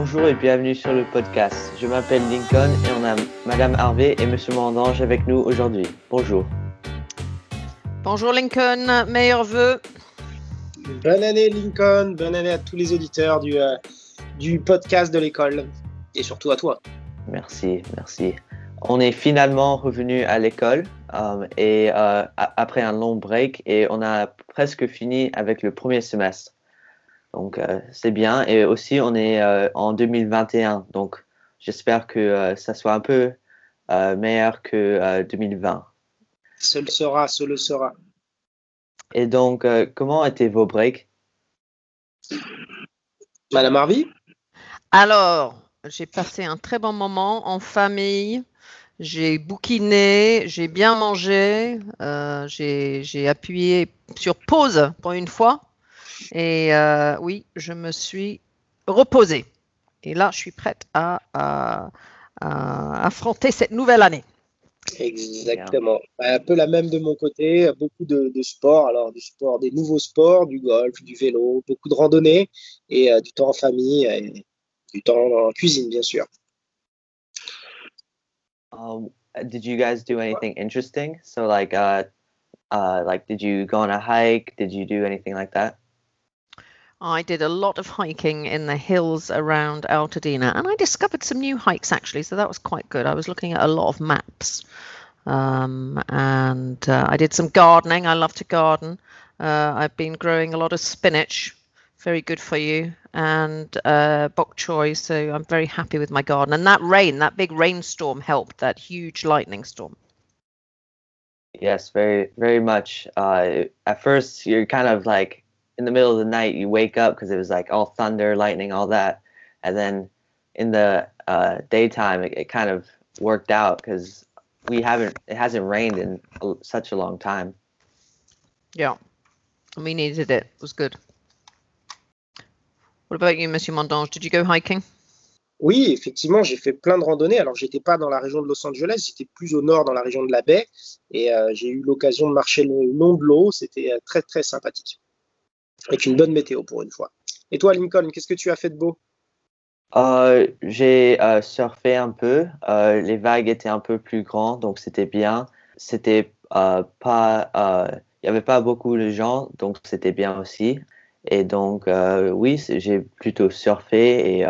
Bonjour et bienvenue sur le podcast. Je m'appelle Lincoln et on a Madame Harvey et Monsieur Mandange avec nous aujourd'hui. Bonjour. Bonjour Lincoln, meilleurs vœux. Bonne année Lincoln, bonne année à tous les auditeurs du, euh, du podcast de l'école et surtout à toi. Merci, merci. On est finalement revenu à l'école euh, et euh, après un long break et on a presque fini avec le premier semestre. Donc euh, c'est bien et aussi on est euh, en 2021 donc j'espère que euh, ça soit un peu euh, meilleur que euh, 2020. Ce le sera, ce le sera. Et donc euh, comment étaient vos breaks? Madame Harvey? Alors, j'ai passé un très bon moment en famille. J'ai bouquiné, j'ai bien mangé, euh, j'ai j'ai appuyé sur pause pour une fois. Et euh, oui, je me suis reposée. Et là, je suis prête à, à- à affronter cette nouvelle année. Exactement. Un peu la même de mon côté, beaucoup de, de sport, alors du sport, des nouveaux sports, du golf, du vélo, beaucoup de randonnées et euh, du temps en famille et du temps en cuisine, bien sûr. Um, did you guys do anything interesting? So like uh uh like did you go on a hike? Did you do anything like that? I did a lot of hiking in the hills around Altadena, and I discovered some new hikes actually, so that was quite good. I was looking at a lot of maps, um, and uh, I did some gardening. I love to garden. Uh, I've been growing a lot of spinach, very good for you, and uh, bok choy. So I'm very happy with my garden. And that rain, that big rainstorm, helped. That huge lightning storm. Yes, very very much. Uh at first you're kind of like in the middle of the night you wake up because it was like all thunder, lightning, all that. And then in the uh daytime it, it kind of worked out because we haven't it hasn't rained in a- such a long time. Yeah, we needed it. It was good. What about you, Monsieur Mondange? Did you go hiking? Oui, effectivement, j'ai fait plein de randonnées. Alors, j'étais pas dans la région de Los Angeles, j'étais plus au nord, dans la région de la baie, et euh, j'ai eu l'occasion de marcher le long de l'eau. C'était euh, très, très sympathique. Avec une bonne météo pour une fois. Et toi, Lincoln, qu'est-ce que tu as fait de beau? Euh, j'ai euh, surfé un peu. Euh, les vagues étaient un peu plus grandes, donc c'était bien. C'était pas, il y avait pas beaucoup de gens, donc c'était bien aussi. Et donc oui, j'ai plutôt surfé et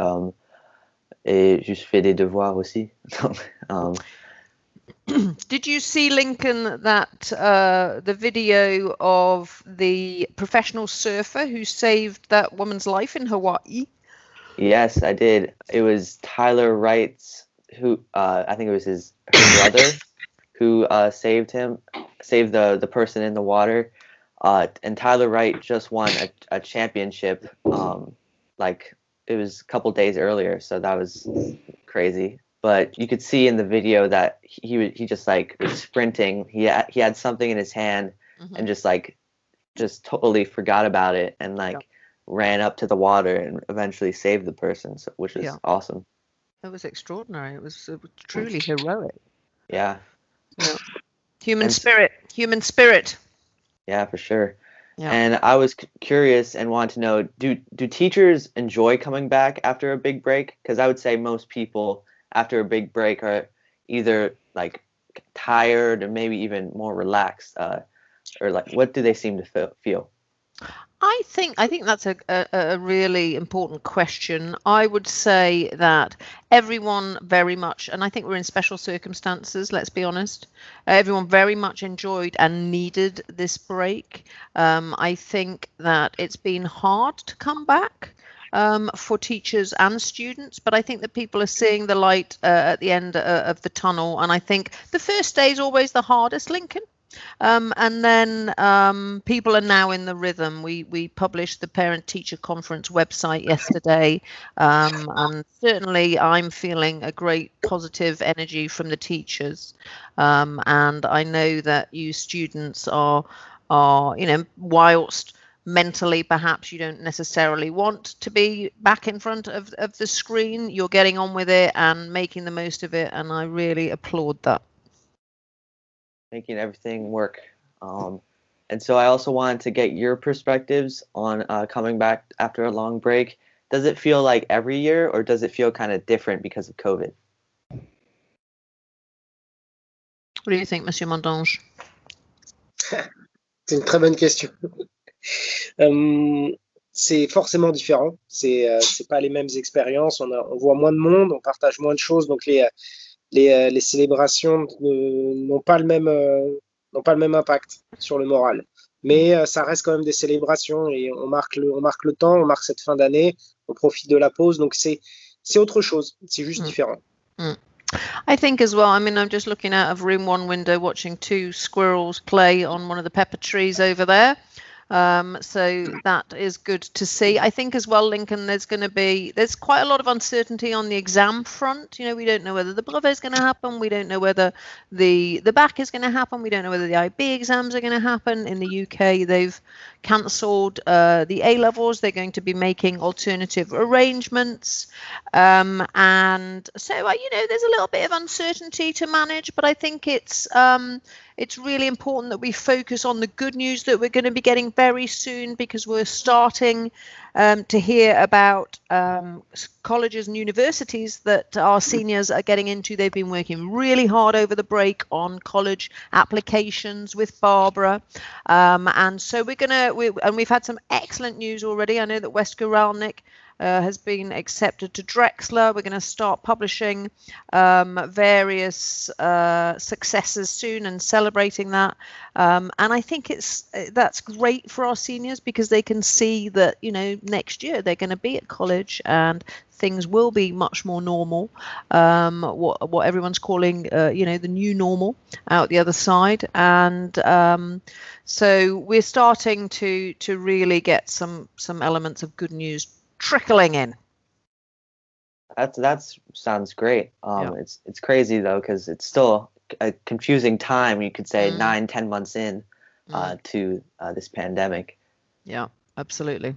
et juste fait des devoirs aussi. Did you see Lincoln that uh, the video of the professional surfer who saved that woman's life in Hawaii? yes, I did. It was Tyler Wright's who uh, I think it was his her brother who uh, saved him, saved the the person in the water. Uh, and Tyler Wright just won a, a championship. Um, like it was a couple days earlier, so that was crazy. But you could see in the video that he he, just like was sprinting. He had, he had something in his hand Mhm. and just like just totally forgot about it and like ran up to the water and eventually saved the person, so, which is Yeah. awesome. It was extraordinary. It was, it was truly heroic. Yeah, Human And- spirit. Human spirit. yeah, for sure. Yeah. And I was c- curious and wanted to know do do teachers enjoy coming back after a big break? Because I would say most people after a big break are either like tired or maybe even more relaxed. Uh, or like, what do they seem to feel? I think I think that's a, a, a really important question. I would say that everyone very much, and I think we're in special circumstances. Let's be honest. Uh, everyone very much enjoyed and needed this break. Um, I think that it's been hard to come back um, for teachers and students, but I think that people are seeing the light uh, at the end uh, of the tunnel. And I think the first day is always the hardest, Lincoln. Um, and then um, people are now in the rhythm. We we published the parent teacher conference website yesterday, um, and certainly I'm feeling a great positive energy from the teachers. Um, and I know that you students are are you know whilst mentally perhaps you don't necessarily want to be back in front of, of the screen you're getting on with it and making the most of it and i really applaud that making everything work. Um, and so I also wanted to get your perspectives on uh, coming back after a long break does it feel like every year, or does it feel kind of different because of COVID? What do you think, Monsieur Mondange? C'est une très bonne question. Euh, c'est forcément différent. C'est euh, c'est pas les mêmes expériences. On, a, on voit moins de monde, on partage moins de choses, donc les les, euh, les célébrations n'ont pas le même n'ont pas le même impact sur le moral. Mais ça reste quand même des célébrations et on marque le on marque le temps, on marque cette fin d'année, on profite de la pause. Donc c'est autre chose. C'est juste Mm. différent. I think as well. I mean, I'm just looking out of room one window, watching two squirrels play on one of the pepper trees over there. Um, so that is good to see. I think as well, Lincoln. There's going to be there's quite a lot of uncertainty on the exam front. You know, we don't know whether the brevet is going to happen. We don't know whether the the bac is going to happen. We don't know whether the IB exams are going to happen. In the UK, they've cancelled uh, the A levels. They're going to be making alternative arrangements. Um, and so, uh, you know, there's a little bit of uncertainty to manage, but I think it's um, it's really important that we focus on the good news that we're going to be getting very soon because we're starting um, to hear about um, colleges and universities that our seniors are getting into. They've been working really hard over the break on college applications with Barbara. Um, and so we're going to, we, and we've had some excellent news already. I know that West Guralnik uh, has been accepted to Drexel. We're going to start publishing um, various uh, successes soon and celebrating that. Um, and I think it's uh, that's great for our seniors because they can see that you know next year they're going to be at college and things will be much more normal. Um, what what everyone's calling uh, you know the new normal out the other side, and um, so we're starting to to really get some some elements of good news trickling in. That's that's sounds great. Um, Yeah. it's it's crazy though because it's still a confusing time. You could say Mm. nine, ten months in uh, to uh, this pandemic. Yeah, absolutely.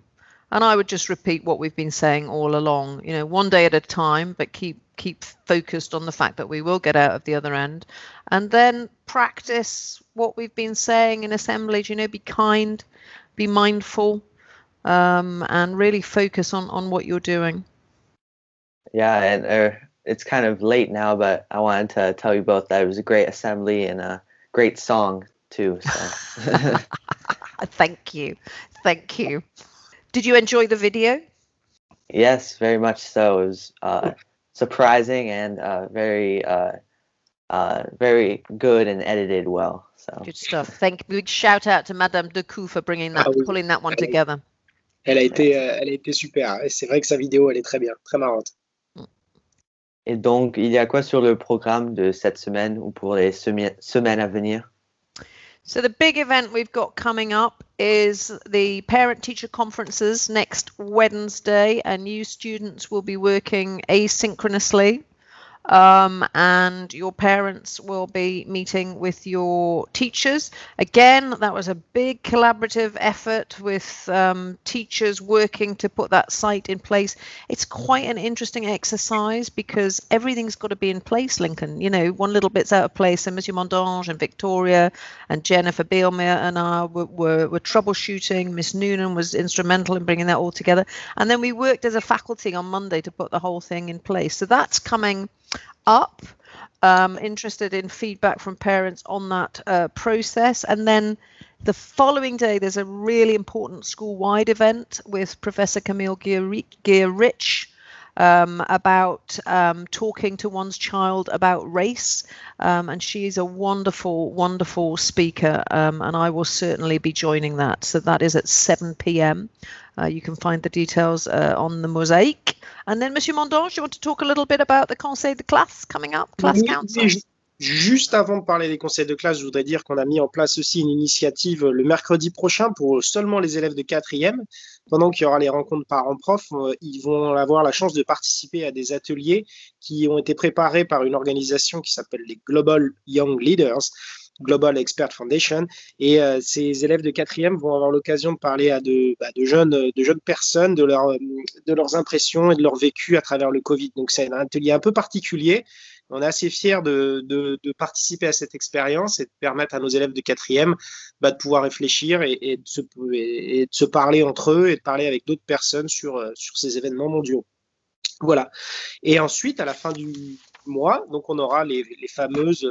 And I would just repeat what we've been saying all along. You know, one day at a time, but keep keep focused on the fact that we will get out of the other end, and then practice what we've been saying in assemblies. You know, be kind, be mindful, um, and really focus on on what you're doing. Yeah, and uh, it's kind of late now, but I wanted to tell you both that it was a great assembly and a great song too. So Thank you, thank you. Did you enjoy the video? yes, very much so. It was uh, surprising and uh, very uh, uh, very good and edited well. So Good stuff. Thank big shout out to Madame Decou for bringing that, pulling that one together. Elle a été, euh, elle a été super. Et c'est vrai que sa vidéo, elle est très bien, très marrante. et donc il y a quoi sur le programme de cette semaine ou pour les semi- semaines à venir? So the big event we've got coming up is the parent teacher conferences next Wednesday and you students will be working asynchronously um, and your parents will be meeting with your teachers. Again, that was a big collaborative effort with um, teachers working to put that site in place. It's quite an interesting exercise because everything's got to be in place, Lincoln. You know, one little bit's out of place, and Monsieur Mondange and Victoria and Jennifer Bielmeier and I were, were, were troubleshooting. Miss Noonan was instrumental in bringing that all together. And then we worked as a faculty on Monday to put the whole thing in place. So that's coming up. Um, interested in feedback from parents on that uh, process. And then the following day, there's a really important school wide event with Professor Camille Gear-Rich um, about um, talking to one's child about race. Um, and is a wonderful, wonderful speaker. Um, and I will certainly be joining that. So that is at 7 p.m. Uh, you can find the details uh, on the mosaic. And then, Monsieur Mondange, you want to talk a little bit about the Conseil de classe coming up, class Oui, council? Juste avant de parler des conseils de classe, je voudrais dire qu'on a mis en place aussi une initiative le mercredi prochain pour seulement les élèves de quatrième. Pendant qu'il y aura les rencontres parents-prof, euh, ils vont avoir la chance de participer à des ateliers qui ont été préparés par une organisation qui s'appelle les Global Young Leaders. Global Expert Foundation et euh, ces élèves de quatrième vont avoir l'occasion de parler à de, bah, jeunes de jeunes personnes de leurs impressions et de leur vécu à travers le Covid donc c'est un atelier un peu particulier on est assez fiers de, participer à cette expérience et de permettre à nos élèves de quatrième bah, de pouvoir réfléchir et, de se, parler entre eux et de parler avec d'autres personnes sur, euh, sur ces événements mondiaux. Voilà. Et ensuite, à la fin du mois, donc on aura les, les fameuses,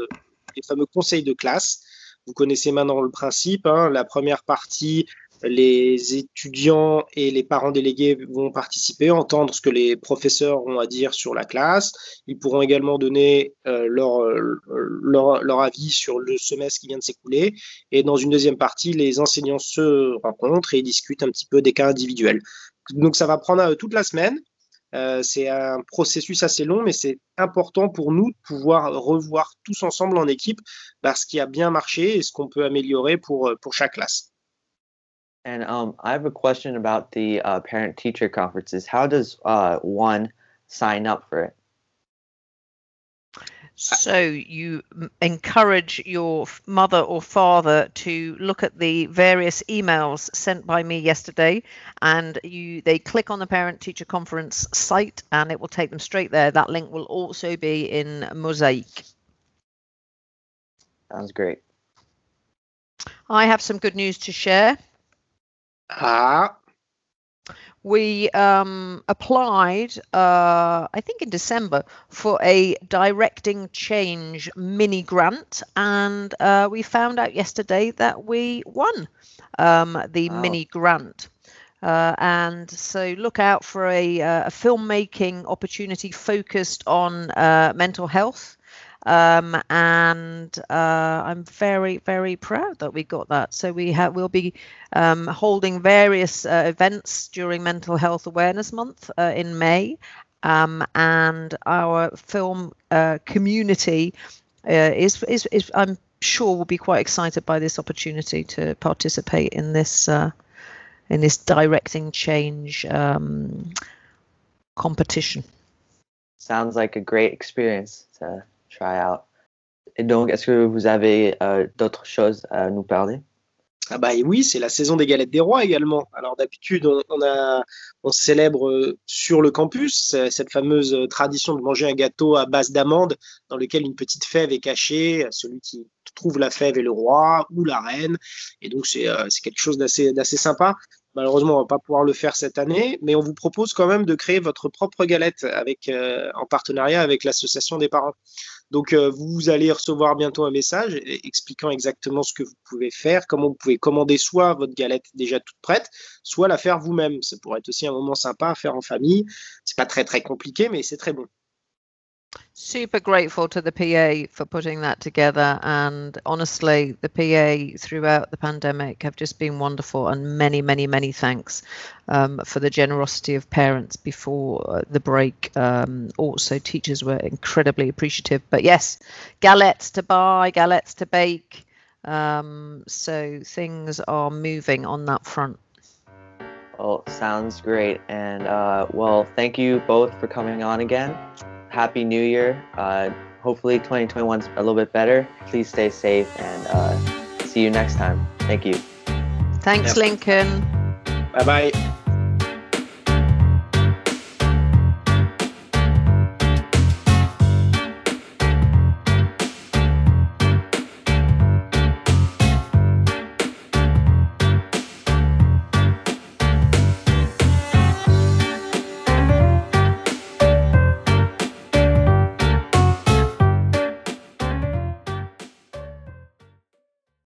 les fameux conseils de classe. Vous connaissez maintenant le principe. Hein, la première partie, les étudiants et les parents délégués vont participer, entendre ce que les professeurs ont à dire sur la classe. Ils pourront également donner euh, leur, leur, avis sur le semestre qui vient de s'écouler. Et dans une deuxième partie, les enseignants se rencontrent et discutent un petit peu des cas individuels. Donc ça va prendre euh, toute la semaine. Euh, c'est un processus assez long, mais c'est important pour nous de pouvoir revoir tous ensemble en équipe ce qui a bien marché et ce qu'on peut améliorer pour chaque classe. And um, I have a question about the uh, parent teacher conferences. How does uh, one sign up for it? So you encourage your mother or father to look at the various emails sent by me yesterday, and you they click on the parent teacher conference site, and it will take them straight there. That link will also be in Mosaic. Sounds great. I have some good news to share. Ah. We um, applied, uh, I think in December, for a directing change mini grant, and uh, we found out yesterday that we won um, the wow. mini grant. Uh, and so look out for a, uh, a filmmaking opportunity focused on uh, mental health um, and uh, I'm very very proud that we got that. So we have we'll be um, holding various uh, events during Mental Health Awareness Month uh, in May, um, and our film uh, community uh, is, is is I'm sure will be quite excited by this opportunity to participate in this uh, in this directing change um, competition. Sounds like a great experience to Et donc, est-ce que vous avez euh, d'autres choses à nous parler? Ah bah oui, c'est la saison des galettes des rois également. Alors d'habitude, on, célèbre euh, sur le campus cette fameuse tradition de manger un gâteau à base d'amandes dans lequel une petite fève est cachée. Celui qui trouve la fève est le roi ou la reine. Et donc c'est euh, quelque chose d'assez sympa. Malheureusement, on va pas pouvoir le faire cette année, mais on vous propose quand même de créer votre propre galette euh, en partenariat avec l'association des parents. Donc, euh, vous allez recevoir bientôt un message expliquant exactement ce que vous pouvez faire, comment vous pouvez commander soit votre galette déjà toute prête, soit la faire vous-même. Ça pourrait être aussi un moment sympa à faire en famille. C'est pas très très compliqué, mais c'est très bon. Super grateful to the PA for putting that together. And honestly, the PA throughout the pandemic have just been wonderful. And many, many, many thanks um, for the generosity of parents before uh, the break. Um, also, teachers were incredibly appreciative. But yes, galettes to buy, galettes to bake. Um, so things are moving on that front. Oh, sounds great. And uh, well, thank you both for coming on again happy new year. Uh, hopefully 2021's a little bit better. Please stay safe and uh, see you next time. Thank you. Thanks, Lincoln. Bye bye.